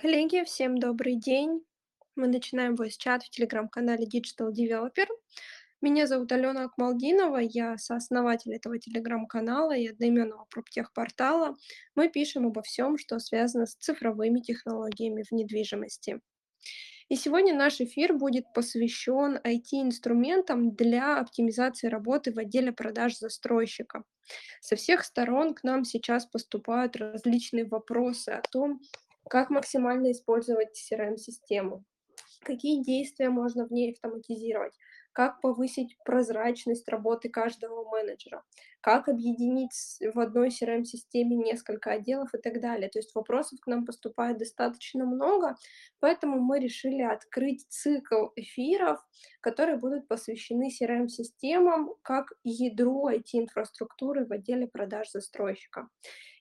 Коллеги, всем добрый день. Мы начинаем voice-чат в телеграм-канале Digital Developer. Меня зовут Алена Акмалдинова, я сооснователь этого телеграм-канала и одноименного проптех-портала. Мы пишем обо всем, что связано с цифровыми технологиями в недвижимости. И сегодня наш эфир будет посвящен IT-инструментам для оптимизации работы в отделе продаж застройщика. Со всех сторон к нам сейчас поступают различные вопросы о том, как максимально использовать CRM-систему, какие действия можно в ней автоматизировать, как повысить прозрачность работы каждого менеджера, как объединить в одной CRM-системе несколько отделов и так далее. То есть вопросов к нам поступает достаточно много, поэтому мы решили открыть цикл эфиров, которые будут посвящены CRM-системам как ядру IT-инфраструктуры в отделе продаж застройщика.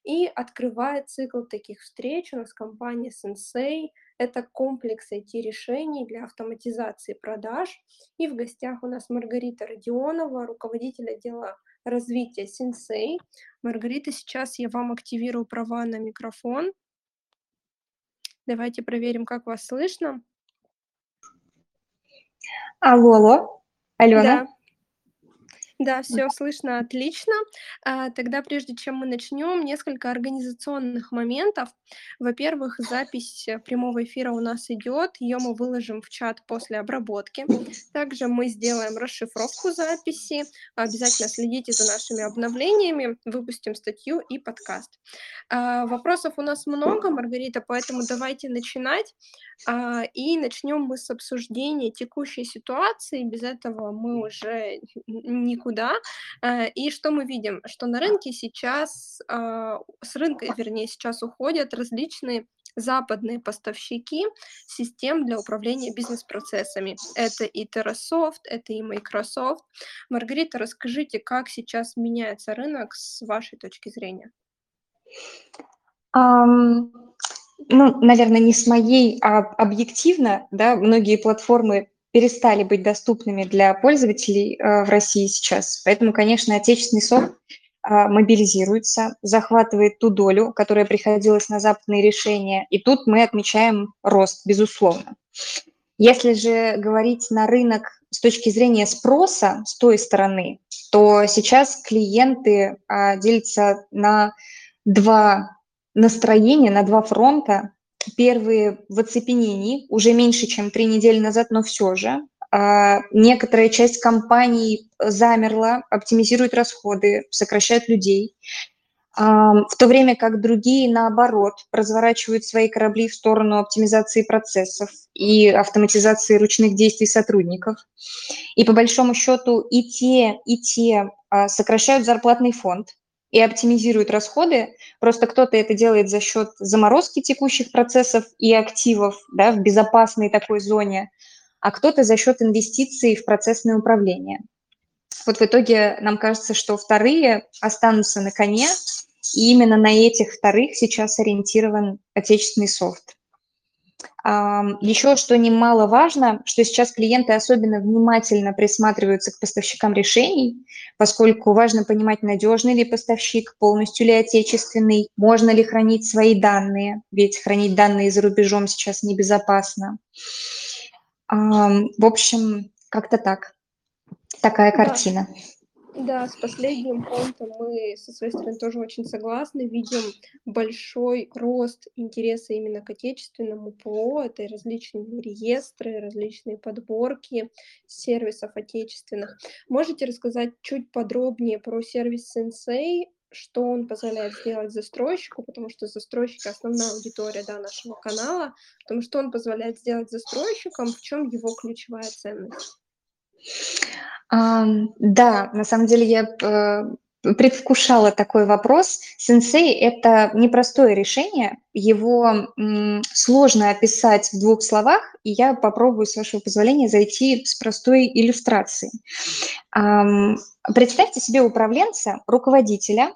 И открывает цикл таких встреч у нас компания Sensei. Это комплекс IT-решений для автоматизации продаж. И в гостях у нас Маргарита Родионова, руководитель отдела развития Sensei. Маргарита, сейчас я вам активирую права на микрофон. Давайте проверим, как вас слышно. Алло, алло, Алена. Да. Да, все слышно отлично. А, тогда, прежде чем мы начнем, несколько организационных моментов. Во-первых, запись э, прямого эфира у нас идет, ее мы выложим в чат после обработки. Также мы сделаем расшифровку записи. Обязательно следите за нашими обновлениями, выпустим статью и подкаст. А, вопросов у нас много, Маргарита, поэтому давайте начинать. А, и начнем мы с обсуждения текущей ситуации. Без этого мы уже никуда. А, и что мы видим? Что на рынке сейчас, а, с рынка, вернее, сейчас уходят различные западные поставщики систем для управления бизнес-процессами. Это и TerraSoft, это и Microsoft. Маргарита, расскажите, как сейчас меняется рынок с вашей точки зрения? Um, ну, наверное, не с моей, а объективно, да, многие платформы перестали быть доступными для пользователей э, в России сейчас. Поэтому, конечно, отечественный софт э, мобилизируется, захватывает ту долю, которая приходилась на западные решения. И тут мы отмечаем рост, безусловно. Если же говорить на рынок с точки зрения спроса с той стороны, то сейчас клиенты а, делятся на два настроение на два фронта. Первые в оцепенении, уже меньше, чем три недели назад, но все же. А, некоторая часть компаний замерла, оптимизирует расходы, сокращает людей, а, в то время как другие, наоборот, разворачивают свои корабли в сторону оптимизации процессов и автоматизации ручных действий сотрудников. И по большому счету и те, и те а, сокращают зарплатный фонд, и оптимизирует расходы. Просто кто-то это делает за счет заморозки текущих процессов и активов да, в безопасной такой зоне, а кто-то за счет инвестиций в процессное управление. Вот в итоге нам кажется, что вторые останутся на коне, и именно на этих вторых сейчас ориентирован отечественный софт. Еще что немаловажно, что сейчас клиенты особенно внимательно присматриваются к поставщикам решений, поскольку важно понимать, надежный ли поставщик, полностью ли отечественный, можно ли хранить свои данные, ведь хранить данные за рубежом сейчас небезопасно. В общем, как-то так. Такая картина. Да. С последним пунктом мы со своей стороны тоже очень согласны. Видим большой рост интереса именно к отечественному ПО. Это различные реестры, различные подборки сервисов отечественных. Можете рассказать чуть подробнее про сервис Sensei, что он позволяет сделать застройщику, потому что застройщик основная аудитория да, нашего канала, потому что он позволяет сделать застройщикам, в чем его ключевая ценность. Да, на самом деле я э, предвкушала такой вопрос. Сенсей– это непростое решение, его сложно описать в двух словах, и я попробую, с вашего позволения, зайти с простой иллюстрацией. Представьте себе управленца, руководителя,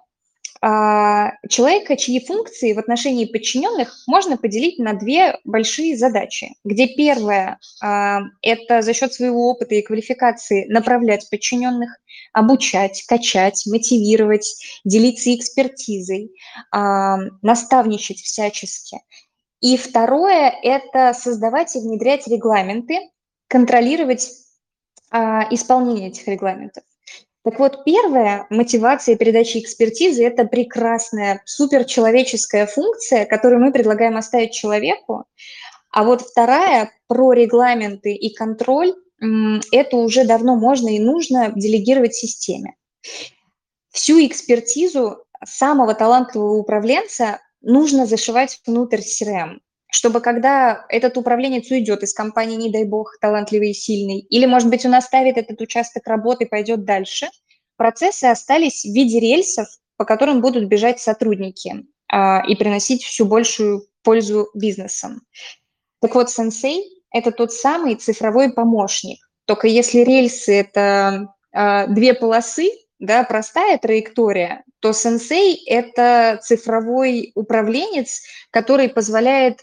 человека, чьи функции в отношении подчиненных можно поделить на две большие задачи, где первая а, – это за счет своего опыта и квалификации направлять подчиненных, обучать, качать, мотивировать, делиться экспертизой, а, наставничать всячески. И второе – это создавать и внедрять регламенты, контролировать а, исполнение этих регламентов. Так вот, первая мотивация передачи экспертизы – это прекрасная, суперчеловеческая функция, которую мы предлагаем оставить человеку. А вот вторая про регламенты и контроль – это уже давно можно и нужно делегировать системе. Всю экспертизу самого талантливого управленца нужно зашивать внутрь CRM чтобы когда этот управленец уйдет из компании, не дай бог, талантливый и сильный, или, может быть, он оставит этот участок работы и пойдет дальше, процессы остались в виде рельсов, по которым будут бежать сотрудники а, и приносить всю большую пользу бизнесам. Так вот, сенсей – это тот самый цифровой помощник. Только если рельсы – это а, две полосы, да, простая траектория, то сенсей – это цифровой управленец, который позволяет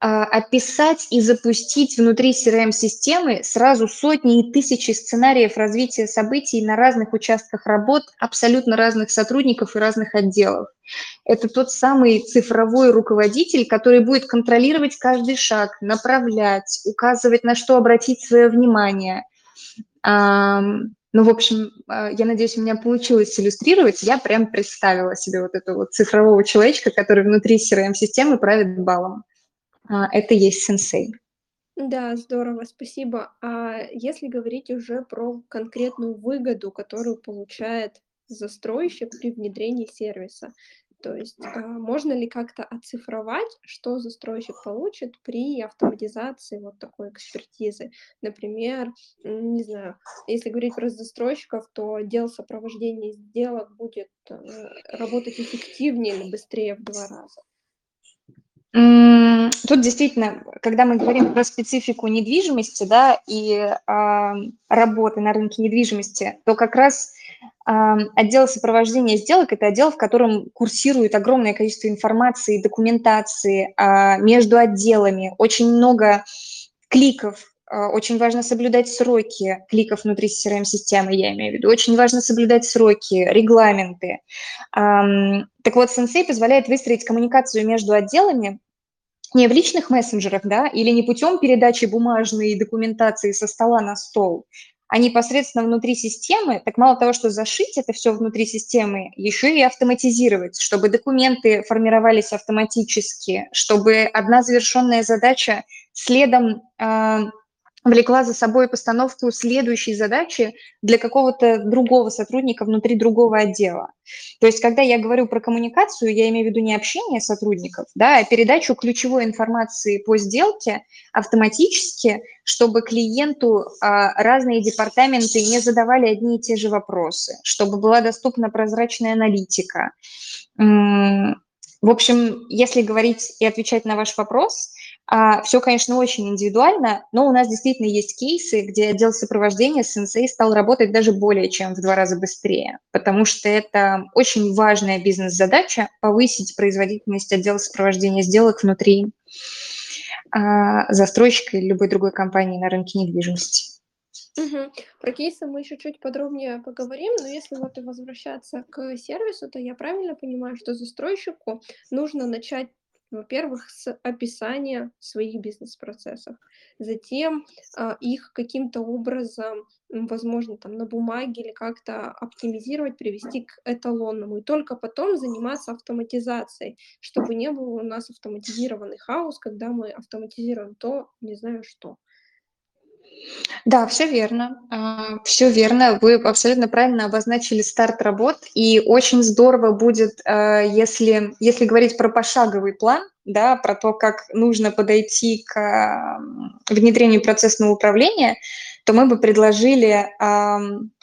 описать и запустить внутри CRM-системы сразу сотни и тысячи сценариев развития событий на разных участках работ абсолютно разных сотрудников и разных отделов. Это тот самый цифровой руководитель, который будет контролировать каждый шаг, направлять, указывать, на что обратить свое внимание. Ну, в общем, а, я надеюсь, у меня получилось иллюстрировать. Я прям представила себе вот этого вот цифрового человечка, который внутри CRM-системы правит балом. А, это есть сенсей. Да, здорово, спасибо. А если говорить уже про конкретную выгоду, которую получает застройщик при внедрении сервиса, то есть а, можно ли как-то оцифровать, что застройщик получит при автоматизации вот такой экспертизы? Например, не знаю, если говорить про застройщиков, то отдел сопровождения сделок будет э, работать эффективнее или быстрее в два раза. Тут действительно, когда мы говорим про специфику недвижимости, да, и э, работы на рынке недвижимости, то как раз э, отдел сопровождения сделок – это отдел, в котором курсирует огромное количество информации, документации э, между отделами, очень много кликов, очень важно соблюдать сроки кликов внутри CRM-системы, я имею в виду. Очень важно соблюдать сроки, регламенты. Так вот, Sensei позволяет выстроить коммуникацию между отделами не в личных мессенджерах, да, или не путем передачи бумажной документации со стола на стол, а непосредственно внутри системы, так мало того, что зашить это все внутри системы, еще и автоматизировать, чтобы документы формировались автоматически, чтобы одна завершенная задача следом э, влекла за собой постановку следующей задачи для какого-то другого сотрудника внутри другого отдела. То есть, когда я говорю про коммуникацию, я имею в виду не общение сотрудников, да, а передачу ключевой информации по сделке автоматически, чтобы клиенту а, разные департаменты не задавали одни и те же вопросы, чтобы была доступна прозрачная аналитика. В общем, если говорить и отвечать на ваш вопрос – а, все, конечно, очень индивидуально, но у нас действительно есть кейсы, где отдел сопровождения сенсей стал работать даже более чем в два раза быстрее, потому что это очень важная бизнес-задача повысить производительность отдела сопровождения сделок внутри а, застройщика или любой другой компании на рынке недвижимости. Угу. Про кейсы мы еще чуть подробнее поговорим, но если вот и возвращаться к сервису, то я правильно понимаю, что застройщику нужно начать во-первых, с описания своих бизнес-процессов, затем а, их каким-то образом, возможно, там на бумаге или как-то оптимизировать, привести к эталонному, и только потом заниматься автоматизацией, чтобы не был у нас автоматизированный хаос, когда мы автоматизируем то, не знаю что. Да, все верно. А, все верно. Вы абсолютно правильно обозначили старт работ. И очень здорово будет, а, если, если говорить про пошаговый план, да, про то, как нужно подойти к внедрению процессного управления, то мы бы предложили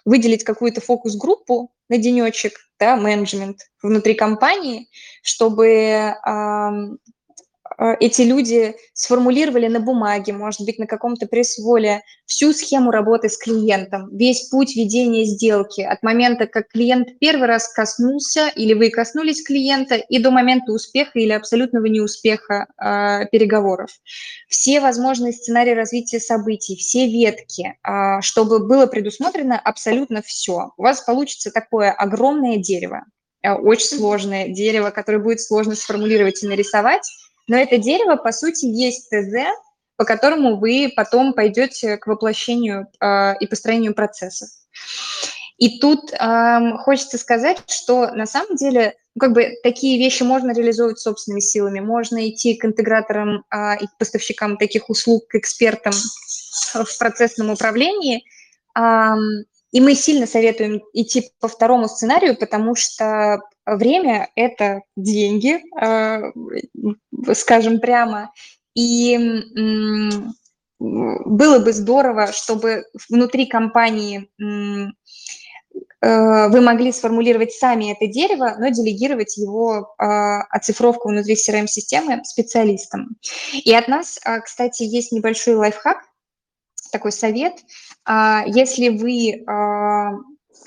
выделить какую-то фокус-группу на денечек, да, менеджмент внутри компании, чтобы эти люди сформулировали на бумаге, может быть, на каком-то пресс-воле всю схему работы с клиентом, весь путь ведения сделки от момента, как клиент первый раз коснулся или вы коснулись клиента, и до момента успеха или абсолютного неуспеха э, переговоров. Все возможные сценарии развития событий, все ветки, э, чтобы было предусмотрено абсолютно все. У вас получится такое огромное дерево, э, очень сложное дерево, которое будет сложно сформулировать и нарисовать, но это дерево, по сути, есть ТЗ, по которому вы потом пойдете к воплощению э, и построению процессов. И тут э, хочется сказать, что на самом деле ну, как бы такие вещи можно реализовывать собственными силами, можно идти к интеграторам э, и к поставщикам таких услуг, к экспертам в процессном управлении. Э, и мы сильно советуем идти по второму сценарию, потому что время – это деньги, э, скажем прямо. И было бы здорово, чтобы внутри компании э, вы могли сформулировать сами это дерево, но делегировать его а, оцифровку внутри CRM-системы специалистам. И от нас, кстати, есть небольшой лайфхак, такой совет. А, если вы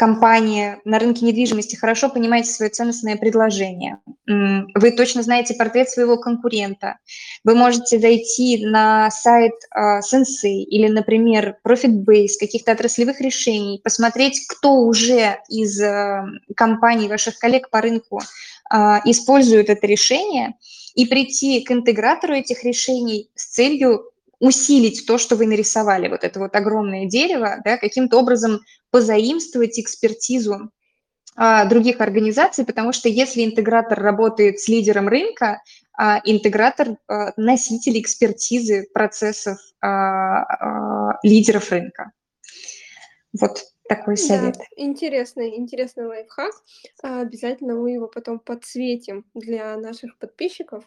компания на рынке недвижимости хорошо понимаете свое ценностное предложение, вы точно знаете портрет своего конкурента, вы можете зайти на сайт uh, Sensei или, например, ProfitBase, каких-то отраслевых решений, посмотреть, кто уже из uh, компаний, ваших коллег по рынку uh, использует это решение, и прийти к интегратору этих решений с целью усилить то, что вы нарисовали, вот это вот огромное дерево, да, каким-то образом позаимствовать экспертизу а, других организаций, потому что если интегратор работает с лидером рынка, а, интегратор а, носитель экспертизы процессов а, а, лидеров рынка. Вот такой совет. Да, интересный, интересный лайфхак. А, обязательно мы его потом подсветим для наших подписчиков,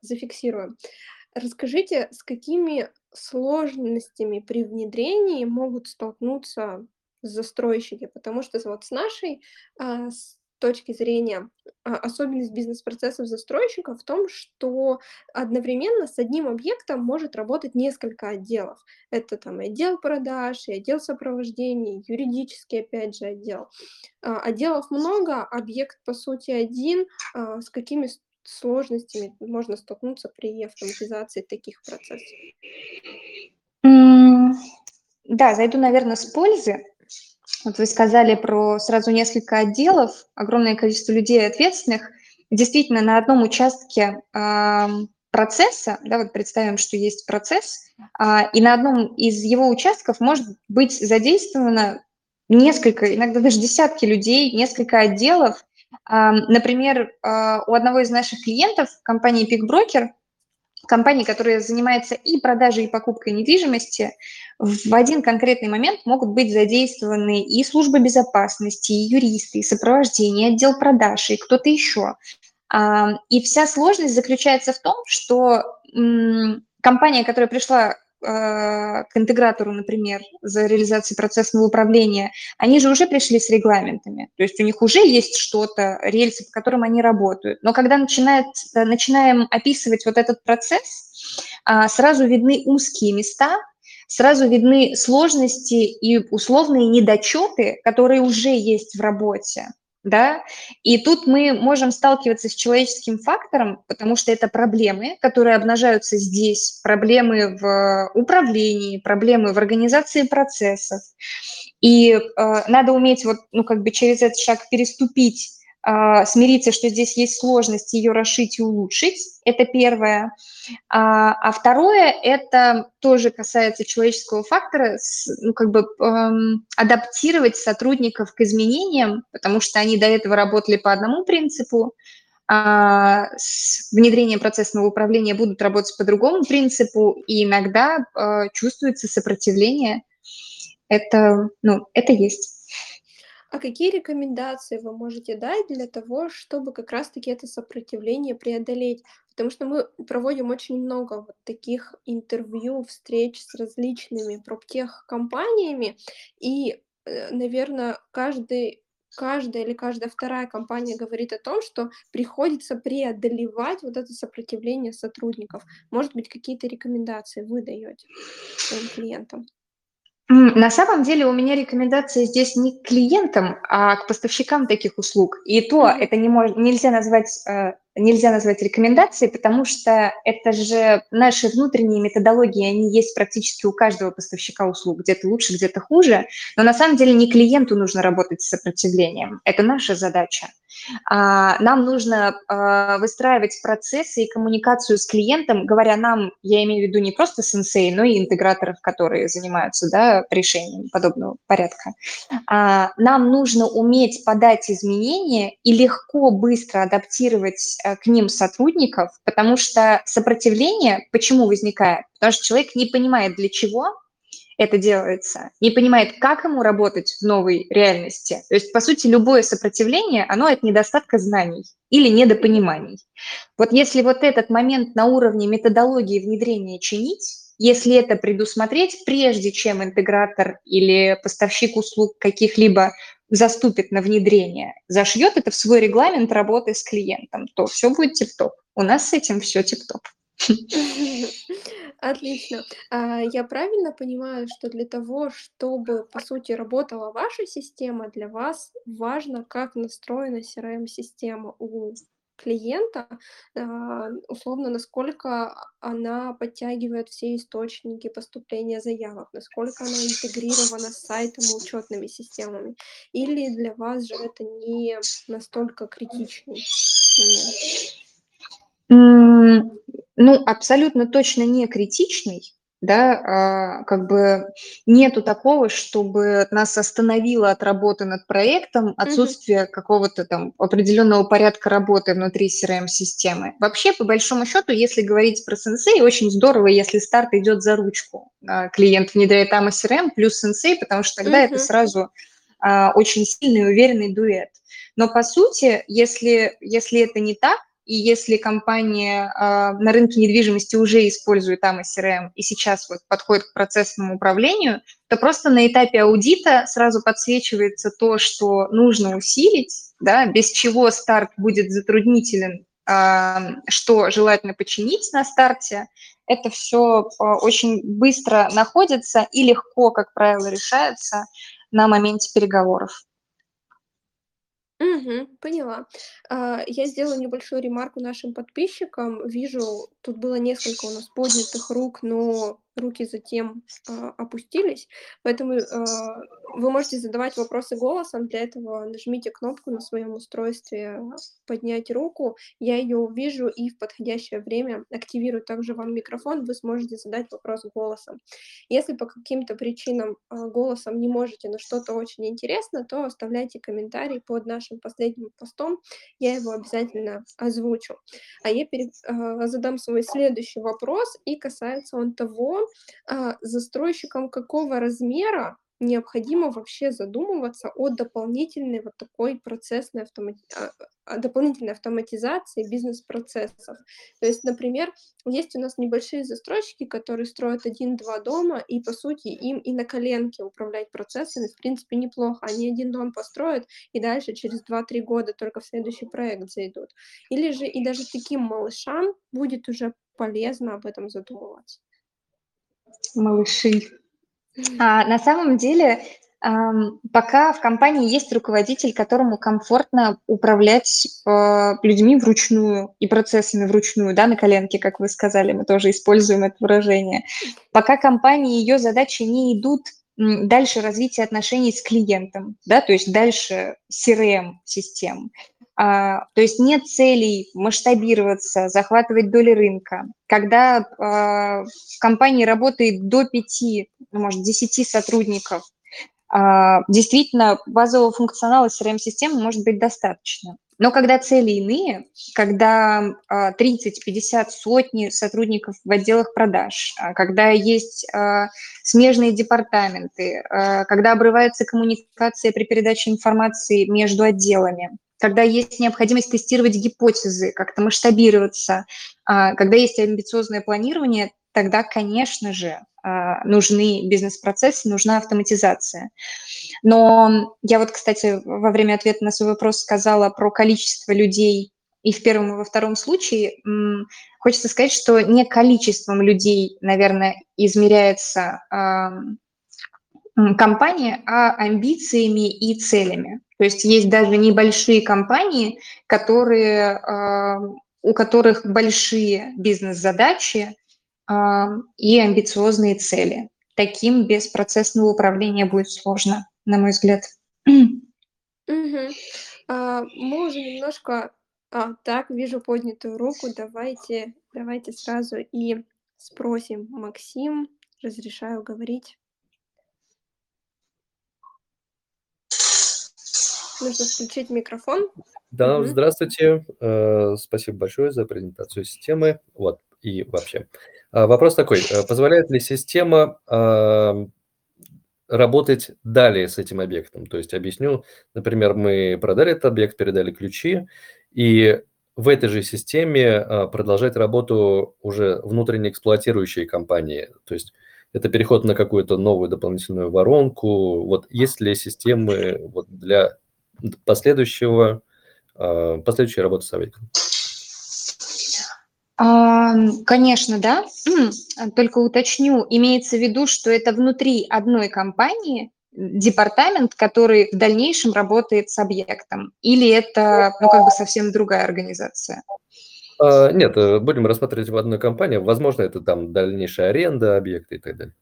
зафиксируем. Расскажите, с какими сложностями при внедрении могут столкнуться застройщики? Потому что вот с нашей а, с точки зрения а, особенность бизнес-процессов застройщика в том, что одновременно с одним объектом может работать несколько отделов. Это там отдел продаж, и отдел сопровождения, юридический, опять же, отдел. А, отделов много, объект, по сути, один. А, с какими сложностями можно столкнуться при автоматизации таких процессов? Да, зайду, наверное, с пользы. Вот вы сказали про сразу несколько отделов, огромное количество людей ответственных. Действительно, на одном участке процесса, да, вот представим, что есть процесс, э, и на одном из его участков может быть задействовано несколько, иногда даже десятки людей, несколько отделов, Например, а, у одного из наших клиентов, компании PickBroker, компании, которая занимается и продажей, и покупкой недвижимости, в один конкретный момент могут быть задействованы и служба безопасности, и юристы, и сопровождение, и отдел продаж, и кто-то еще. И вся сложность заключается в том, что компания, которая пришла к интегратору, например, за реализацией процессного управления, они же уже пришли с регламентами, то есть у них уже есть что-то, рельсы, по которым они работают. Но когда начинает, э, начинаем описывать вот этот процесс, а, сразу видны узкие места, сразу видны сложности и условные недочеты, которые уже есть в работе да, и тут мы можем сталкиваться с человеческим фактором, потому что это проблемы, которые обнажаются здесь, проблемы в управлении, проблемы в организации процессов, и э, надо уметь вот, ну, как бы через этот шаг переступить смириться, что здесь есть сложность, ее расшить и улучшить. Это первое. А, а второе, это тоже касается человеческого фактора, ну, как бы эм, адаптировать сотрудников к изменениям, потому что они до этого работали по одному принципу, а с внедрением процессного управления будут работать по другому принципу, и иногда э, чувствуется сопротивление. Это, ну, это есть. А какие рекомендации вы можете дать для того, чтобы как раз-таки это сопротивление преодолеть? Потому что мы проводим очень много вот таких интервью, встреч с различными проптех-компаниями, и, э, наверное, каждый каждая или каждая вторая компания говорит о том, что приходится преодолевать вот это сопротивление сотрудников. Может быть, какие-то рекомендации вы даете своим клиентам? На самом деле у меня рекомендация здесь не к клиентам, а к поставщикам таких услуг. И то mm-hmm. это не мож, нельзя назвать э, нельзя назвать рекомендацией, потому что это же наши внутренние методологии, они есть практически у каждого поставщика услуг, где-то лучше, где-то хуже, но на самом деле не клиенту нужно работать с сопротивлением, это наша задача. А, нам нужно а, выстраивать процессы и коммуникацию с клиентом, говоря нам, я имею в виду не просто сенсей, но и интеграторов, которые занимаются да, решением подобного порядка. А, нам нужно уметь подать изменения и легко, быстро адаптировать э, к ним сотрудников, потому что сопротивление почему возникает? Потому что человек не понимает, для чего это делается, не понимает, как ему работать в новой реальности. То есть, по сути, любое сопротивление, оно от недостатка знаний или недопониманий. Вот если вот этот момент на уровне методологии внедрения чинить, если это предусмотреть, прежде чем интегратор или поставщик услуг каких-либо заступит на внедрение, зашьет это в свой регламент работы с клиентом, то все будет тип-топ. У нас с этим все тип-топ. Отлично. А, я правильно понимаю, что для того, чтобы, по сути, работала ваша система, для вас важно, как настроена CRM-система у клиента, а, условно, насколько она подтягивает все источники поступления заявок, насколько она интегрирована с сайтом и учетными системами. Или для вас же это не настолько критичный момент? Ну, абсолютно точно не критичный, да, а, как бы нету такого, чтобы нас остановило от работы над проектом отсутствие mm-hmm. какого-то там определенного порядка работы внутри CRM-системы. Вообще, по большому счету, если говорить про Sensei, очень здорово, если старт идет за ручку. А, клиент внедряет AMA CRM плюс Sensei, потому что тогда mm-hmm. это сразу а, очень сильный и уверенный дуэт. Но по сути, если, если это не так, и если компания э, на рынке недвижимости уже использует AMA CRM и сейчас вот подходит к процессному управлению, то просто на этапе аудита сразу подсвечивается то, что нужно усилить, да, без чего старт будет затруднителен, э, что желательно починить на старте. Это все э, очень быстро находится и легко, как правило, решается на моменте переговоров. Угу, поняла. А, я сделаю небольшую ремарку нашим подписчикам. Вижу, тут было несколько у нас поднятых рук, но руки затем а, опустились. Поэтому а, вы можете задавать вопросы голосом. Для этого нажмите кнопку на своем устройстве «Поднять руку». Я ее увижу и в подходящее время активирую также вам микрофон. Вы сможете задать вопрос голосом. Если по каким-то причинам а, голосом не можете, но что-то очень интересно, то оставляйте комментарий под нашим последним постом. Я его обязательно озвучу. А я перед, а, задам свой следующий вопрос, и касается он того, а, застройщикам какого размера необходимо вообще задумываться о дополнительной вот такой процессной автомати... А, о дополнительной автоматизации бизнес-процессов. То есть, например, есть у нас небольшие застройщики, которые строят один-два дома, и, по сути, им и на коленке управлять процессами, в принципе, неплохо. Они один дом построят, и дальше через 2-3 года только в следующий проект зайдут. Или же и даже таким малышам будет уже полезно об этом задумываться малыши. А, на самом деле, пока в компании есть руководитель, которому комфортно управлять э, людьми вручную и процессами вручную, да, на коленке, как вы сказали, мы тоже используем это выражение. Пока компании ее задачи не идут дальше развития отношений с клиентом, да, то есть дальше CRM-систем. А, то есть нет целей масштабироваться, захватывать доли рынка. Когда а, в компании работает до 5, ну, может, 10 сотрудников, а, действительно базового функционала CRM-системы может быть достаточно. Но когда цели иные, когда 30, 50, сотни сотрудников в отделах продаж, когда есть смежные департаменты, когда обрывается коммуникация при передаче информации между отделами, когда есть необходимость тестировать гипотезы, как-то масштабироваться, а, когда есть амбициозное планирование, тогда, конечно же, а, нужны бизнес-процессы, нужна автоматизация. Но я вот, кстати, во время ответа на свой вопрос сказала про количество людей и в первом, и во втором случае. Хочется сказать, что не количеством людей, наверное, измеряется компания, а амбициями и целями. То есть есть даже небольшие компании, которые, а, у которых большие бизнес-задачи а, и амбициозные цели. Таким без процессного управления будет сложно, на мой взгляд. Мгм. А, мы уже немножко А, так, вижу поднятую руку. Давайте давайте сразу и спросим. Максим, разрешаю говорить. Нужно включить микрофон. Да, Мгм. здравствуйте. Э, спасибо большое за презентацию системы. Вот, и вообще. А, вопрос такой: э, позволяет ли система, ам, работать далее с этим объектом? То есть объясню. Например, мы продали этот объект, передали ключи, и в этой же системе, а, продолжать работу уже внутренне эксплуатирующей компании. То есть это переход на какую-то новую дополнительную воронку. Вот есть ли системы вот для последующего, а, последующей работы с объектом? Ам, конечно, да. Только уточню, имеется в виду, что это внутри одной компании департамент, который в дальнейшем работает с объектом? Или это, ну, как бы совсем другая организация? А, нет, э, будем рассматривать в одной компании. Возможно, это там дальнейшая аренда объекта и так далее.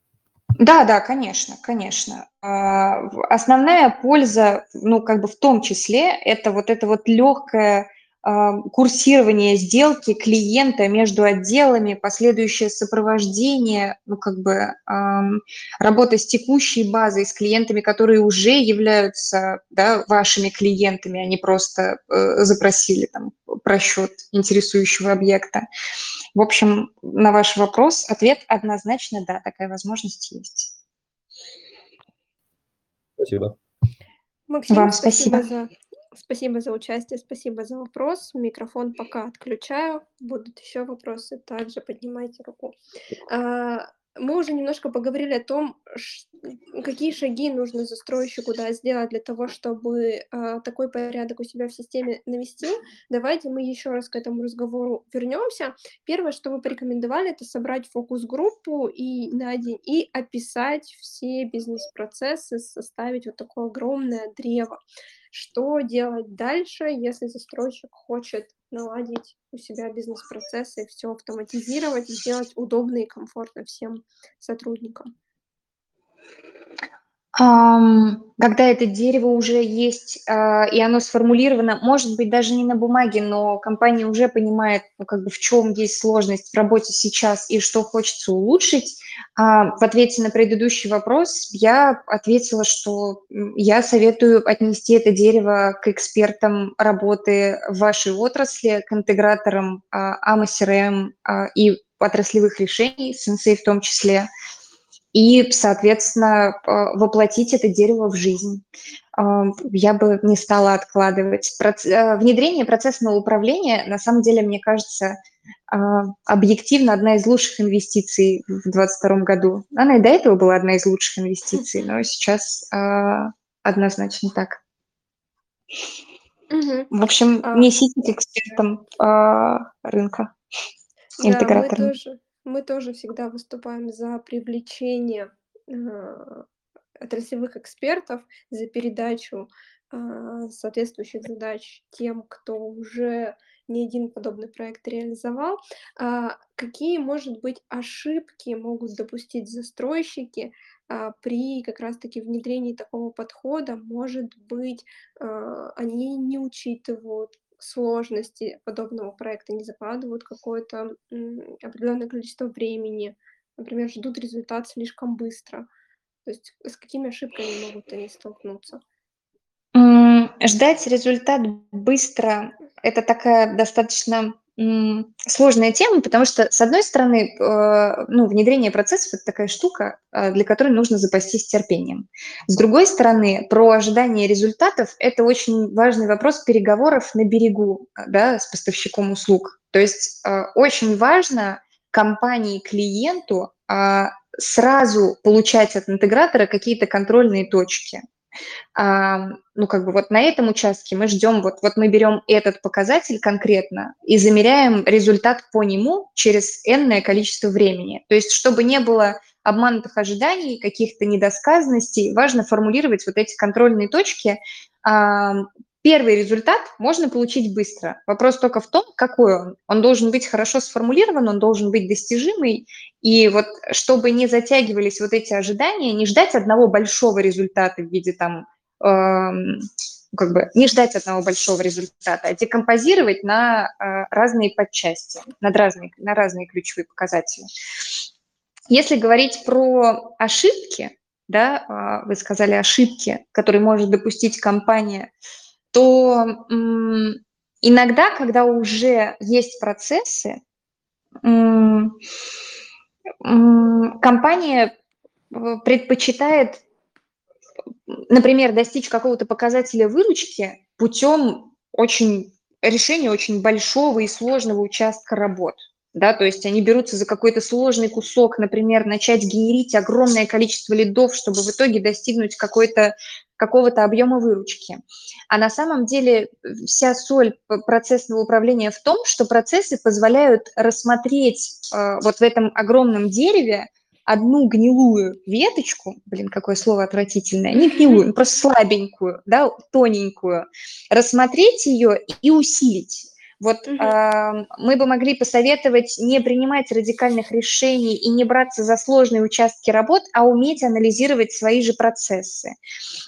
Да, да, конечно, конечно. А, основная польза, ну, как бы в том числе, это вот это вот легкое курсирование сделки клиента между отделами, последующее сопровождение, ну, как бы ам, работа с текущей базой, с клиентами, которые уже являются да, вашими клиентами, они просто э, запросили там просчет интересующего объекта. В общем, на ваш вопрос ответ однозначно да, такая возможность есть. Спасибо. Максим, Вам спасибо спасибо. за спасибо за участие, спасибо за вопрос. Микрофон пока отключаю. Будут еще вопросы, также поднимайте руку. А, мы уже немножко поговорили о том, какие шаги нужно застройщику, да, сделать для того, чтобы, а, такой порядок у себя в системе навести. Давайте мы еще раз к этому разговору вернемся. Первое, что вы порекомендовали, это собрать фокус-группу и на день и описать все бизнес-процессы, составить вот такое огромное древо. Что делать дальше, если застройщик хочет наладить у себя бизнес-процессы, все автоматизировать, сделать удобно и комфортно всем сотрудникам? Когда это дерево уже есть, а, и оно сформулировано, может быть, даже не на бумаге, но компания уже понимает, ну, как бы в чем есть сложность в работе сейчас и что хочется улучшить. А, в ответе на предыдущий вопрос я ответила, что я советую отнести это дерево к экспертам работы в вашей отрасли, к интеграторам а, AMA CRM а, и отраслевых решений, Sensei в том числе и, соответственно, а, воплотить это дерево в жизнь. А, я бы не стала откладывать. Э, Внедрение процессного управления, на самом деле, мне кажется, а, объективно одна из лучших инвестиций в 2022 году. Она и до этого была одна из лучших инвестиций, но сейчас однозначно так. Мгм. В общем, А несите к экспертам рынка, Да, мы интеграторам. тоже мы тоже всегда выступаем за привлечение, а, отраслевых экспертов, за передачу, а, соответствующих задач тем, кто уже не один подобный проект реализовал. А, какие, может быть, ошибки могут допустить застройщики, при как раз таки внедрении такого подхода? Может быть, они не учитывают сложности подобного проекта, не закладывают какое-то, определенное количество времени, например, ждут результат слишком быстро. То есть с какими ошибками могут они столкнуться? Ждать результат быстро- это такая достаточно, сложная тема, потому что, с одной стороны, э, ну, внедрение процессов- это такая штука, э, для которой нужно запастись терпением. С другой стороны, про ожидание результатов- это очень важный вопрос переговоров на берегу, да, с поставщиком услуг. То есть, э, очень важно компании, клиенту, сразу получать от интегратора какие-то контрольные точки. Ну, как бы вот на этом участке мы ждем, вот, вот мы берем этот показатель конкретно и замеряем результат по нему через энное количество времени. То есть, чтобы не было обманутых ожиданий, каких-то недосказанностей, важно формулировать вот эти контрольные точки. Первый результат можно получить быстро. Вопрос только в том, какой он. Он должен быть хорошо сформулирован, он должен быть достижимый. И вот чтобы не затягивались вот эти ожидания, не ждать одного большого результата в виде там эм, как бы не ждать одного большого результата, а декомпозировать на э, разные подчасти, над разные, на разные ключевые показатели. Если говорить про ошибки, да, а, вы сказали ошибки, которые может допустить компания, то иногда, когда уже есть процессы, компания э, предпочитает, например, достичь какого-то показателя выручки путем очень решения очень большого и сложного участка работ да, то есть они берутся за какой-то сложный кусок, например, начать генерить огромное количество лидов, чтобы в итоге достигнуть какой-то какого-то объема выручки. А на самом деле вся соль процессного управления в том, что процессы позволяют рассмотреть э, вот в этом огромном дереве одну гнилую веточку, блин, какое слово отвратительное, не гнилую, просто слабенькую, да, тоненькую, рассмотреть ее и усилить. Вот угу. э, мы бы могли посоветовать не принимать радикальных решений и не браться за сложные участки работ, а уметь анализировать свои же процессы.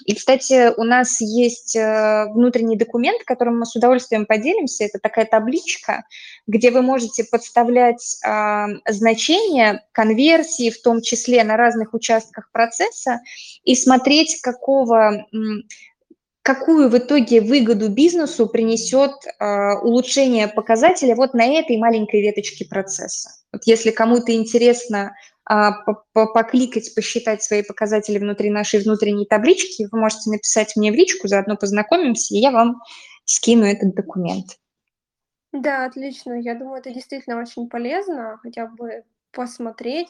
И, кстати, у нас есть э, внутренний документ, которым мы с удовольствием поделимся. Это такая табличка, где вы можете подставлять э, значения конверсии, в том числе на разных участках процесса, и смотреть, какого какую в итоге выгоду бизнесу принесет э, улучшение показателя вот на этой маленькой веточке процесса. Вот если кому-то интересно э, покликать, посчитать свои показатели внутри нашей внутренней таблички, вы можете написать мне в личку, заодно познакомимся, и я вам скину этот документ. Да, отлично. Я думаю, это действительно очень полезно, хотя бы посмотреть,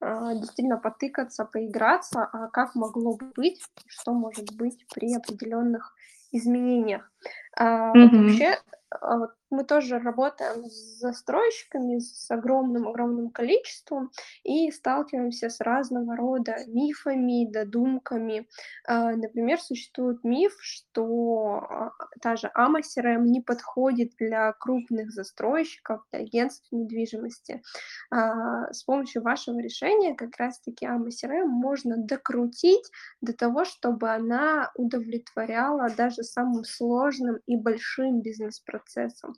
действительно потыкаться, поиграться, а как могло бы быть, что может быть при определенных изменениях. А, вот вообще, а, вот мы тоже работаем с застройщиками, с огромным-огромным количеством и сталкиваемся с разного рода мифами, додумками. А, например, существует миф, что а, та же AMA не подходит для крупных застройщиков, для агентств недвижимости. С помощью вашего решения как раз-таки AMA можно докрутить до того, чтобы она удовлетворяла даже самым сложным и большим бизнес-процессам.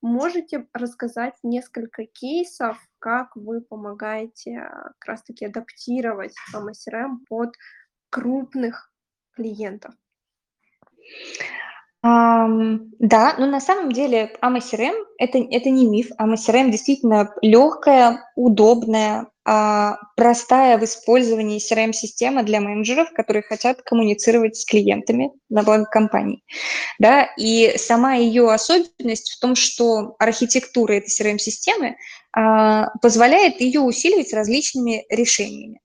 Можете рассказать несколько кейсов, как вы помогаете как раз-таки адаптировать AMSRM под крупных клиентов? Um, да, но на самом деле AMA это, это не миф. AMA действительно легкая, удобная, простая в использовании CRM-система для менеджеров, которые хотят коммуницировать с клиентами на благо компании. Да? И сама ее особенность в том, что архитектура этой CRM-системы а, позволяет ее усиливать различными решениями.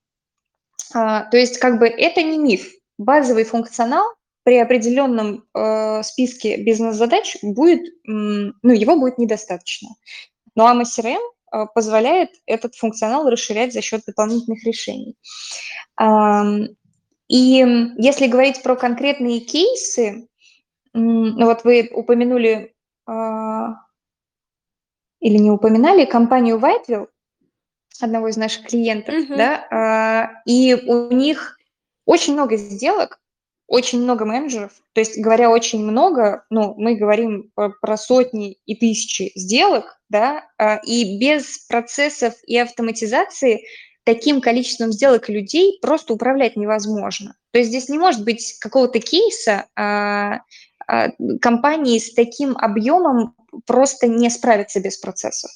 А, то есть как бы это не миф. Базовый функционал при определенном э, списке бизнес-задач будет, ну, его будет недостаточно. Но AMA CRM э, позволяет этот функционал расширять за счет дополнительных решений. И если говорить про конкретные кейсы, ну вот вы упомянули а, или не упоминали компанию Whiteville, одного из наших клиентов, uh-huh. да, а, и у них очень много сделок, очень много менеджеров. То есть, говоря очень много, ну, мы говорим про сотни и тысячи сделок, да, а, и без процессов и автоматизации таким количеством сделок людей просто управлять невозможно. То есть здесь не может быть какого-то кейса, а, а, компании с таким объемом просто не справятся без процессов.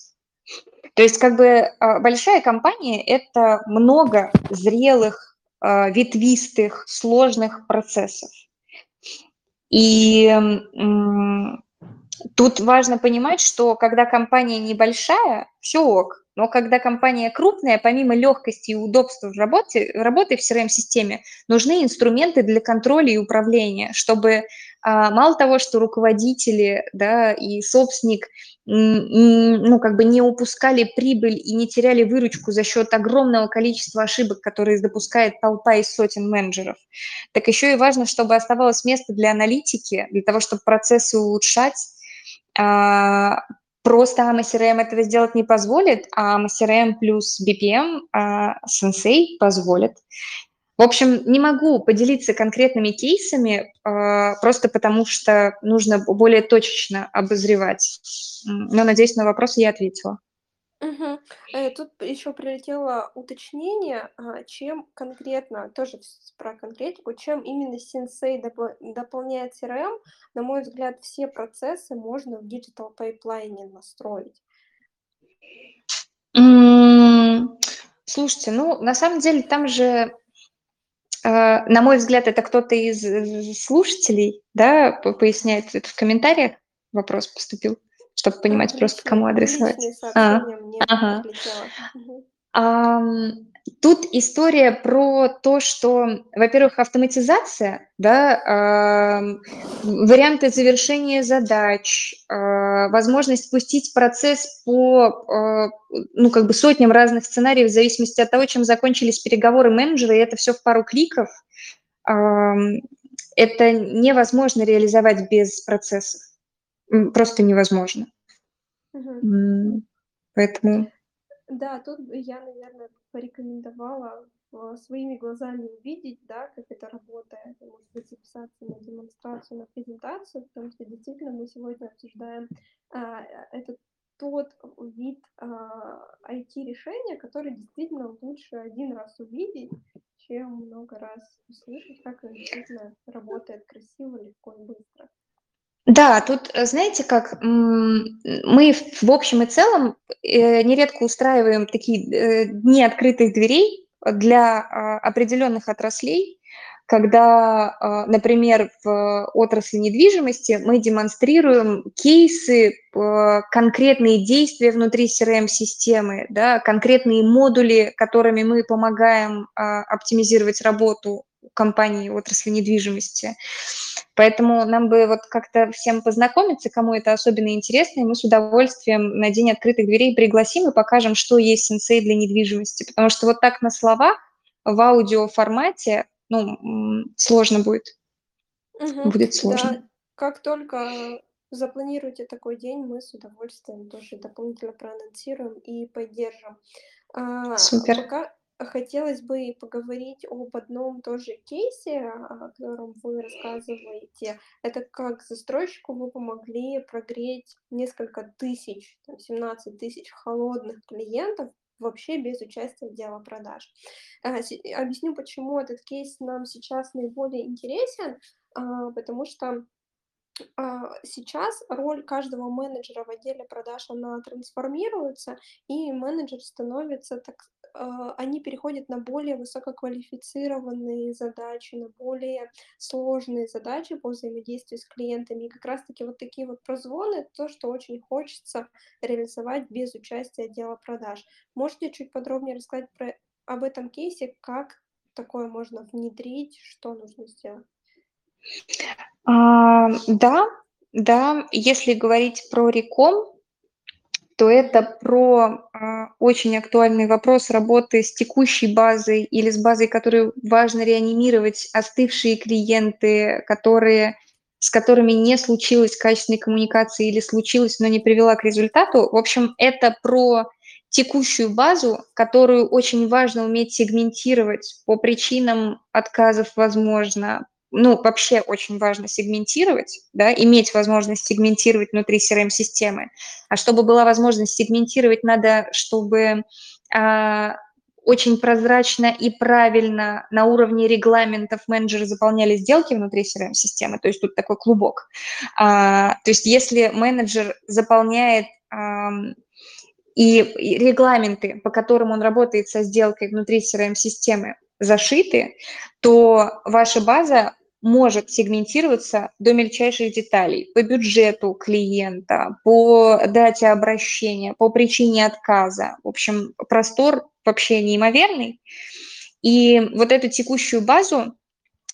То есть как бы большая компания – это много зрелых ветвистых, сложных процессов. И Тут важно понимать, что когда компания небольшая, все ок. Но когда компания крупная, помимо легкости и удобства в работе, в работе в CRM-системе, нужны инструменты для контроля и управления, чтобы мало того, что руководители да, и собственник ну, как бы не упускали прибыль и не теряли выручку за счет огромного количества ошибок, которые допускает толпа из сотен менеджеров, так еще и важно, чтобы оставалось место для аналитики, для того, чтобы процессы улучшать, а, Просто AMA CRM этого сделать не позволит, а AMA CRM плюс BPM а, Sensei позволит. В общем, не могу поделиться конкретными кейсами, а, просто потому что нужно более точечно обозревать. Но, надеюсь, на вопрос я ответила. Угу. Тут еще прилетело уточнение, а, чем конкретно, тоже про конкретику, чем именно сенсей дополняет CRM. На мой взгляд, все процессы можно в Digital Pipeline настроить. Слушайте, ну, на самом деле, там же, на мой взгляд, это кто-то из слушателей, да, поясняет это в комментариях, вопрос поступил чтобы понимать просто, кому адресовать. А, ага. А, тут история про то, что, во-первых, автоматизация, да, э, варианты завершения задач, э, возможность спустить процесс по, э, ну, как бы сотням разных сценариев в зависимости от того, чем закончились переговоры менеджера, и это все в пару кликов, э, это невозможно реализовать без процессов просто невозможно. Угу. Поэтому... Да, тут я, наверное, порекомендовала а, своими глазами увидеть, да, как это работает, может быть, записаться на демонстрацию, на презентацию, потому что действительно мы сегодня обсуждаем а, это тот вид а, IT-решения, который действительно лучше один раз увидеть, чем много раз услышать, как это действительно работает красиво, легко и быстро. Да, тут, э, знаете, как мы в общем и целом э, нередко устраиваем такие э, дни открытых дверей для а, определенных отраслей, когда, а, например, в отрасли недвижимости мы демонстрируем кейсы, конкретные действия внутри CRM-системы, да, конкретные модули, которыми мы помогаем а, оптимизировать работу компании отрасли недвижимости. Поэтому нам бы вот как-то всем познакомиться, кому это особенно интересно, и мы с удовольствием на день открытых дверей пригласим и покажем, что есть сенсей для недвижимости. Потому что вот так на словах в аудиоформате ну, сложно будет. Угу, будет сложно. Да. Как только запланируете такой день, мы с удовольствием тоже дополнительно проанонсируем и поддержим. А, Супер. Пока хотелось бы поговорить об одном тоже кейсе, о котором вы рассказываете. Это как застройщику вы помогли прогреть несколько тысяч, там, 17 тысяч холодных клиентов вообще без участия отдела продаж. А, объясню, почему этот кейс нам сейчас наиболее интересен, а, потому что а, сейчас роль каждого менеджера в отделе продаж, она трансформируется, и менеджер становится, так, а, они переходят на более высококвалифицированные задачи, на более сложные задачи по взаимодействию с клиентами. И как раз-таки вот такие вот прозвоны, то, что очень хочется реализовать без участия отдела продаж. Можете чуть подробнее рассказать про, об этом кейсе, как такое можно внедрить, что нужно сделать? А, да, да, если говорить про реком, то это про а, очень актуальный вопрос работы с текущей базой или с базой, которую важно реанимировать, остывшие клиенты, которые, с которыми не случилось качественной коммуникации или случилось, но не привела к результату. В общем, это про текущую базу, которую очень важно уметь сегментировать по причинам отказов, возможно, ну, вообще очень важно сегментировать, да, иметь возможность сегментировать внутри CRM-системы. А чтобы была возможность сегментировать, надо, чтобы а, очень прозрачно и правильно на уровне регламентов менеджеры заполняли сделки внутри CRM-системы, то есть тут такой клубок. А, то есть если менеджер заполняет а, и регламенты, по которым он работает со сделкой внутри CRM-системы, зашиты, то ваша база может сегментироваться до мельчайших деталей по бюджету клиента, по дате обращения, по причине отказа. В общем, простор вообще неимоверный. И вот эту текущую базу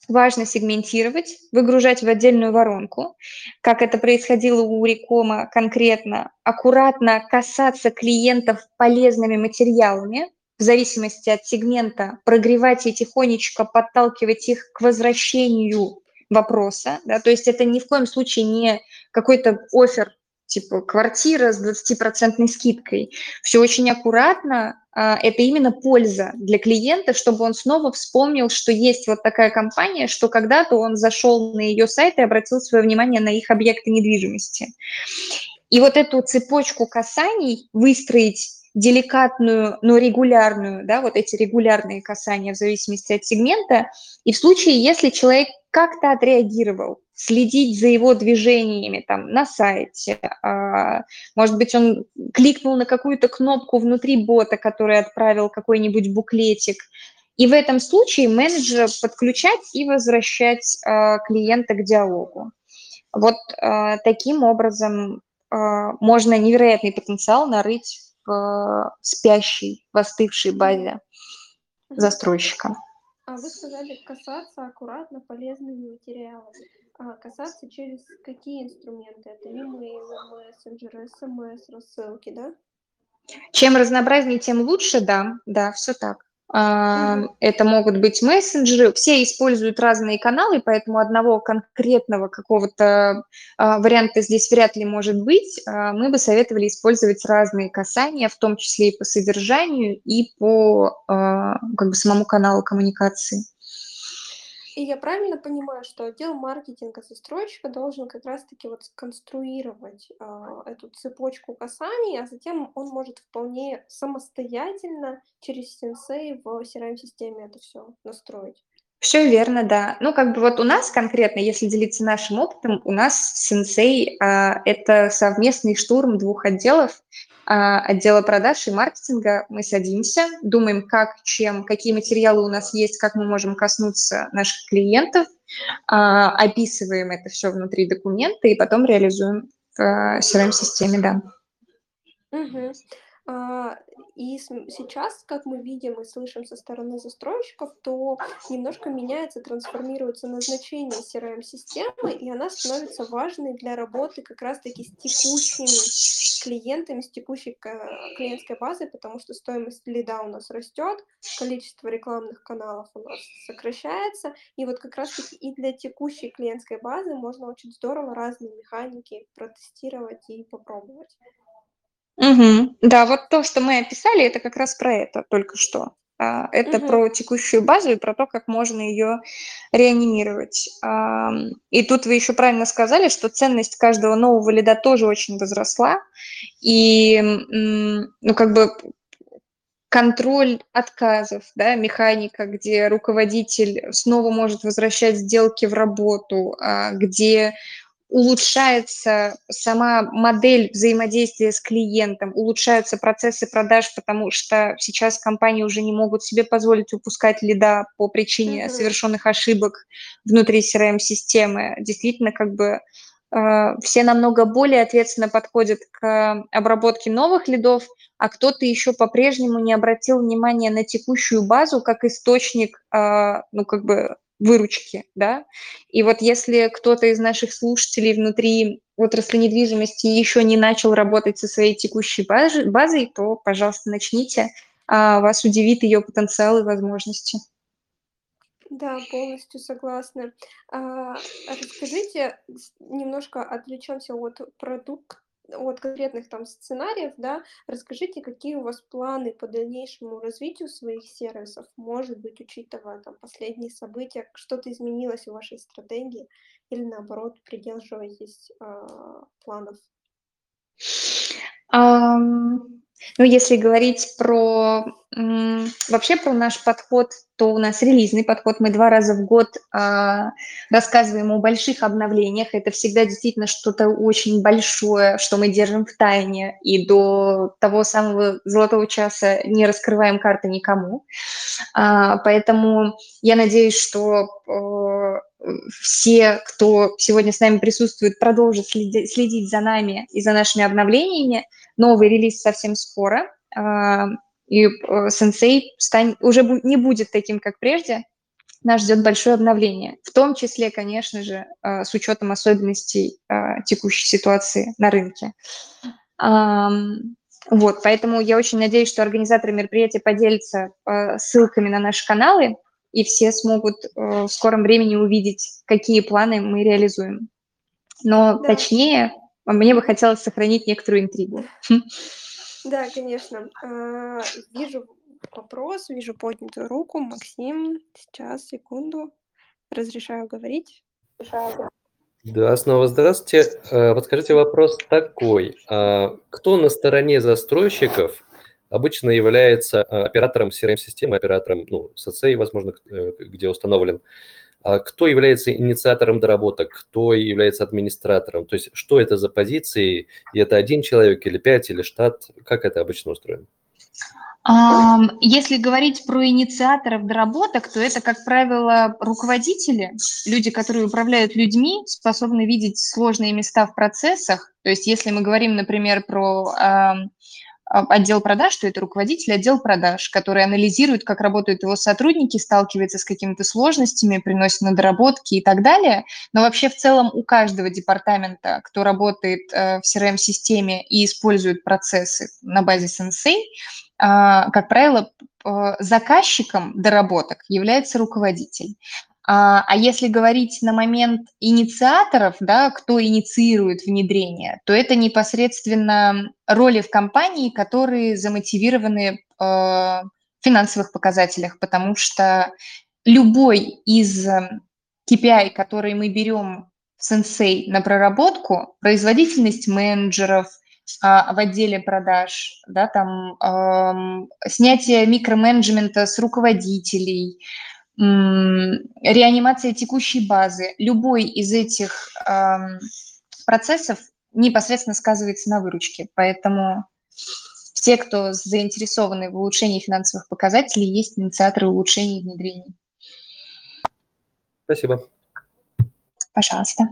важно сегментировать, выгружать в отдельную воронку, как это происходило у Рекома конкретно, аккуратно касаться клиентов полезными материалами, в зависимости от сегмента, прогревать и тихонечко подталкивать их к возвращению вопроса. Да? То есть это ни в коем случае не какой-то офер типа квартира с 20% скидкой. Все очень аккуратно, а, это именно польза для клиента, чтобы он снова вспомнил, что есть вот такая компания, что когда-то он зашел на ее сайт и обратил свое внимание на их объекты недвижимости. И вот эту цепочку касаний выстроить деликатную, но регулярную, да, вот эти регулярные касания в зависимости от сегмента, и в случае, если человек как-то отреагировал, следить за его движениями там на сайте, а, может быть, он кликнул на какую-то кнопку внутри бота, который отправил какой-нибудь буклетик, и в этом случае менеджера подключать и возвращать а, клиента к диалогу. Вот а, таким образом можно невероятный потенциал нарыть в спящей, в остывшей базе застройщика. А вы сказали касаться аккуратно полезными материалами. А касаться через какие инструменты? Это имейлы, мессенджеры, смс, рассылки, да? Чем разнообразнее, тем лучше, да, да, все так. Это могут быть мессенджеры. Все используют разные каналы, поэтому одного конкретного какого-то а, варианта здесь вряд ли может быть. А, мы бы советовали использовать разные касания, в том числе и по содержанию, и по а, как бы, самому каналу коммуникации. И я правильно понимаю, что отдел маркетинга застройщика должен как раз-таки вот сконструировать э, эту цепочку касаний, а затем он может вполне самостоятельно через сенсей в CRM-системе это все настроить. Все верно, да. Ну, как бы вот у нас конкретно, если делиться нашим опытом, у нас сенсей а, это совместный штурм двух отделов, а, отдела продаж и маркетинга. Мы садимся, думаем, как, чем, какие материалы у нас есть, как мы можем коснуться наших клиентов, а, описываем это все внутри документа и потом реализуем в CRM-системе, да. Угу. А, и сейчас, как мы видим и слышим со стороны застройщиков, то немножко меняется, трансформируется назначение CRM-системы, и она становится важной для работы как раз-таки с текущими клиентами, с текущей клиентской базой, потому что стоимость лида у нас растет, количество рекламных каналов у нас сокращается, и вот как раз-таки и для текущей клиентской базы можно очень здорово разные механики протестировать и попробовать. Угу. Да, вот то, что мы описали, это как раз про это только что. А, это угу. про текущую базу и про то, как можно ее реанимировать. И тут вы еще правильно сказали, что ценность каждого нового лида тоже очень возросла. И, ну, как бы контроль отказов, да, механика, где руководитель снова может возвращать сделки в работу, а, где улучшается сама модель взаимодействия с клиентом, улучшаются процессы продаж, потому что сейчас компании уже не могут себе позволить выпускать лида по причине mm-hmm. совершенных ошибок внутри CRM-системы. Действительно, как бы э, все намного более ответственно подходят к обработке новых лидов, а кто-то еще по-прежнему не обратил внимания на текущую базу как источник, э, ну, как бы выручки, да. И вот если кто-то из наших слушателей внутри отрасли недвижимости еще не начал работать со своей текущей базой, то, пожалуйста, начните. А вас удивит ее потенциал и возможности. Да, полностью согласна. А, расскажите, немножко отвлечемся от продукта от конкретных там сценариев, да, расскажите, какие у вас планы по дальнейшему развитию своих сервисов, может быть, учитывая там последние события, что-то изменилось в вашей стратегии или наоборот придерживаетесь э, планов? Um, ну, если говорить про вообще про наш подход, то у нас релизный подход. Мы два раза в год а, рассказываем о больших обновлениях. Это всегда действительно что-то очень большое, что мы держим в тайне. И до того самого золотого часа не раскрываем карты никому. А, поэтому я надеюсь, что все, кто сегодня с нами присутствует, продолжат следить, следить за нами и за нашими обновлениями. Новый релиз совсем скоро, а, и сенсей стань, уже не будет таким, как прежде. Нас ждет большое обновление, в том числе, конечно же, с учетом особенностей текущей ситуации на рынке. Вот, поэтому я очень надеюсь, что организаторы мероприятия поделятся ссылками на наши каналы, и все смогут э, в скором времени увидеть, какие планы мы реализуем. Но да. точнее, мне бы хотелось сохранить некоторую интригу. Да, конечно. А, вижу вопрос, вижу поднятую руку. Максим, сейчас, секунду. Разрешаю говорить. Да, снова здравствуйте. А, подскажите, вопрос такой. А, кто на стороне застройщиков обычно является оператором CRM-системы, оператором ну, SCA, возможно, э, где установлен. А кто является инициатором доработок, кто является администратором, то есть что это за позиции, и это один человек или пять, или штат, как это обычно устроено? Если говорить про инициаторов доработок, то это, как правило, руководители, люди, которые управляют людьми, способны видеть сложные места в процессах. То есть если мы говорим, например, про отдел продаж, то это руководитель отдел продаж, который анализирует, как работают его сотрудники, сталкивается с какими-то сложностями, приносит на доработки и так далее. Но вообще в целом у каждого департамента, кто работает э, в CRM-системе и использует процессы на базе Sensei, а, как правило, заказчиком доработок является руководитель. А, а если говорить на момент инициаторов, да, кто инициирует внедрение, то это непосредственно роли в компании, которые замотивированы э, в финансовых показателях, потому что любой из KPI, который мы берем в Sensei на проработку, производительность менеджеров а, в отделе продаж, да, там, снятие микроменеджмента с руководителей, реанимация текущей базы, любой из этих э, процессов непосредственно сказывается на выручке. Поэтому все, кто заинтересованы в улучшении финансовых показателей, есть инициаторы улучшений и внедрений. Спасибо. Пожалуйста.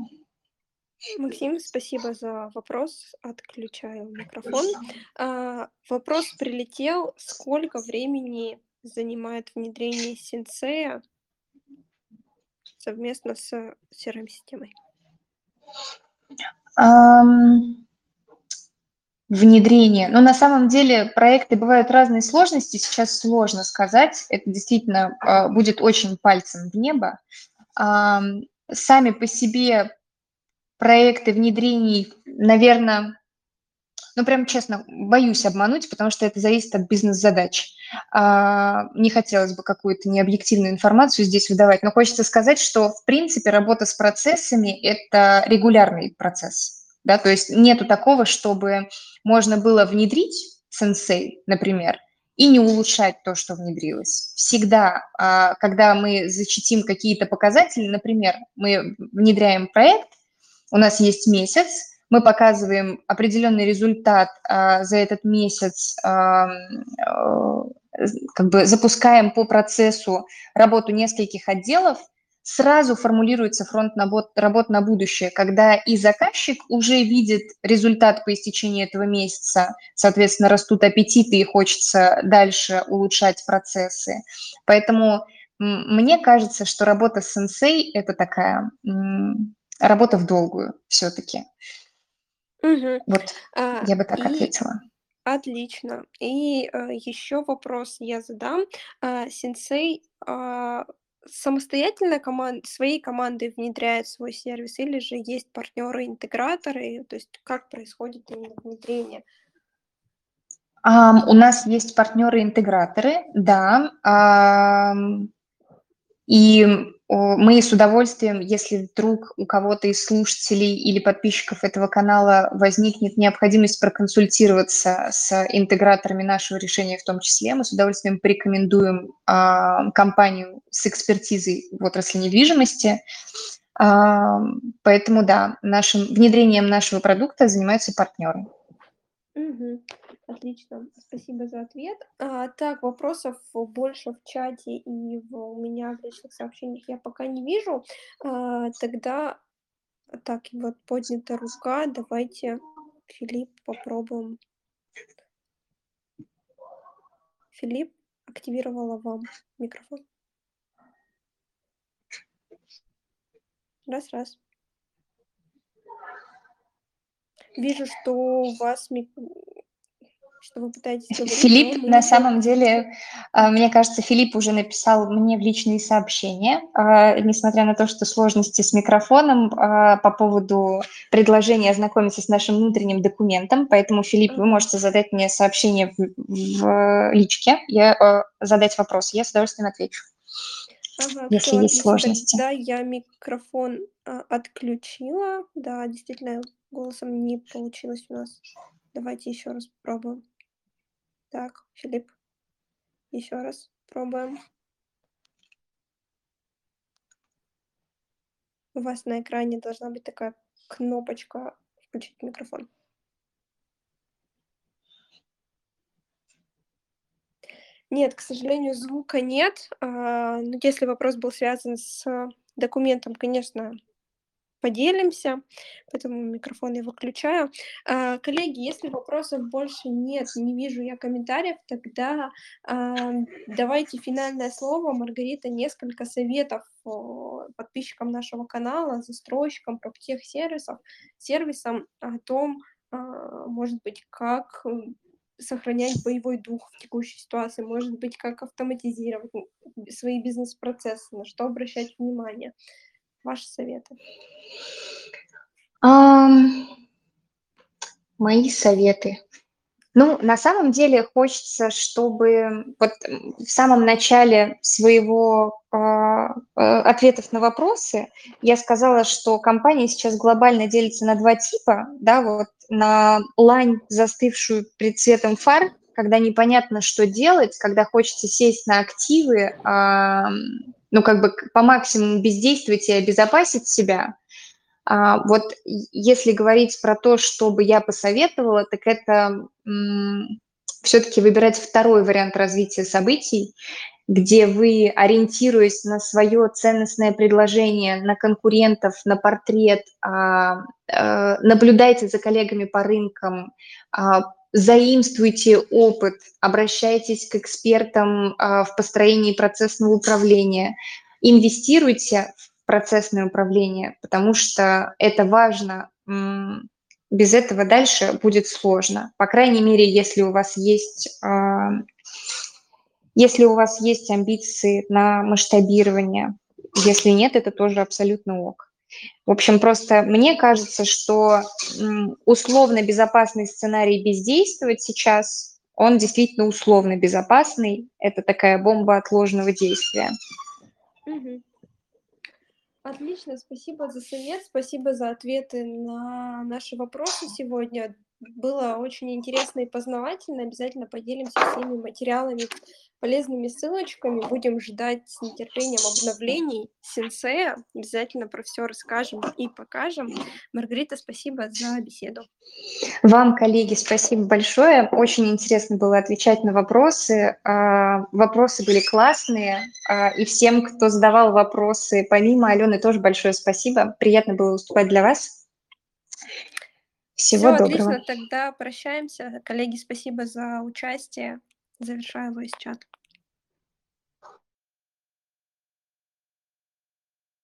Максим, спасибо за вопрос. Отключаю микрофон. А, вопрос прилетел. Сколько времени занимает внедрение синсея совместно с CRM-системой? Um, внедрение. Но на самом деле проекты бывают разные сложности. Сейчас сложно сказать. Это действительно uh, будет очень пальцем в небо. Um, сами по себе проекты внедрений, наверное, ну, прям честно, боюсь обмануть, потому что это зависит от бизнес-задач. А, не хотелось бы какую-то необъективную информацию здесь выдавать, но хочется сказать, что, в принципе, работа с процессами – это регулярный процесс. Да? То есть нету такого, чтобы можно было внедрить сенсей, например, и не улучшать то, что внедрилось. Всегда, а, когда мы зачтим какие-то показатели, например, мы внедряем проект, у нас есть месяц, мы показываем определенный результат а, за этот месяц, а, а, как бы запускаем по процессу работу нескольких отделов, сразу формулируется фронт работ на будущее, когда и заказчик уже видит результат по истечении этого месяца, соответственно, растут аппетиты и хочется дальше улучшать процессы. Поэтому мне кажется, что работа с сенсей – это такая работа в долгую все-таки. Угу. Вот а, я бы так и... ответила. Отлично. И э, еще вопрос я задам. Э, сенсей э, самостоятельно команд, своей командой внедряет свой сервис или же есть партнеры-интеграторы? То есть как происходит именно внедрение? Um, у нас есть партнеры-интеграторы, да. Um, и мы с удовольствием, если вдруг у кого-то из слушателей или подписчиков этого канала возникнет необходимость проконсультироваться с интеграторами нашего решения в том числе, мы с удовольствием порекомендуем а, компанию с экспертизой в отрасли недвижимости. А, поэтому да, нашим внедрением нашего продукта занимаются партнеры. Мгм. Отлично, спасибо за ответ. А, так, вопросов больше в чате и в у меня в личных сообщениях я пока не вижу. А, тогда так, вот поднята рука. Давайте, Филипп, попробуем. Филипп, активировала вам микрофон. Раз, раз. Вижу, что у вас мик что вы пытаетесь говорить, Филипп, на самом деле, а, мне кажется, Филипп уже написал мне в личные сообщения, а, несмотря на то, что сложности с микрофоном, а, по поводу предложения ознакомиться с нашим внутренним документом. Поэтому, Филипп, вы можете задать мне сообщение в в личке, я, задать вопрос, я с удовольствием отвечу, Ага, если есть сложности. Тогда я микрофон, а, отключила. Да, действительно, голосом не получилось у нас. Давайте ещё раз попробуем. Так, Филипп. Ещё раз пробуем. У вас на экране должна быть такая кнопочка "Включить микрофон". Нет, к сожалению, звука нет. А, но если вопрос был связан с документом, конечно, поделимся, поэтому микрофон я выключаю. А, коллеги, если вопросов больше нет, не вижу я комментариев, тогда, давайте финальное слово. Маргарита, несколько советов, подписчикам нашего канала, застройщикам, проптехсервисов сервисам о том, а, может быть, как сохранять боевой дух в текущей ситуации, может быть, как автоматизировать, свои бизнес-процессы, на что обращать внимание. Ваши советы. Ам. Мои советы. Ну, на самом деле хочется, чтобы вот, в самом начале своего, а, ответов на вопросы я сказала, что компания сейчас глобально делится на 2 типа, да, вот на лань, застывшую пред цветом фар, когда непонятно, что делать, когда хочется сесть на активы, ам, ну, как бы по максимуму бездействовать и обезопасить себя. А, вот если говорить про то, что бы я посоветовала, так это, м, всё-таки выбирать 2 вариант развития событий, где вы, ориентируясь на своё ценностное предложение, на конкурентов, на портрет, а, э, наблюдайте за коллегами по рынкам, а, заимствуйте опыт, обращайтесь к экспертам, а, в построении процессного управления, инвестируйте в процессное управление, потому что это важно. Без этого дальше будет сложно. По крайней мере, если у вас есть, а, если у вас есть амбиции на масштабирование. Если нет, это тоже абсолютно ок. В общем, просто мне кажется, что, условно безопасный сценарий бездействовать сейчас, он действительно условно безопасный. Это такая бомба отложенного действия. Отлично, спасибо за совет, спасибо за ответы на наши вопросы сегодня. Было очень интересно и познавательно. Обязательно поделимся всеми материалами, полезными ссылочками. Будем ждать с нетерпением обновлений Сенсея. Обязательно про всё расскажем и покажем. Маргарита, спасибо за беседу. Вам, коллеги, спасибо большое. Очень интересно было отвечать на вопросы. А, вопросы были классные. А, и всем, кто задавал вопросы помимо Алены, тоже большое спасибо. Приятно было выступать для вас. Всего Всё доброго. отлично, тогда прощаемся. Коллеги, спасибо за участие. Завершаю войс чат.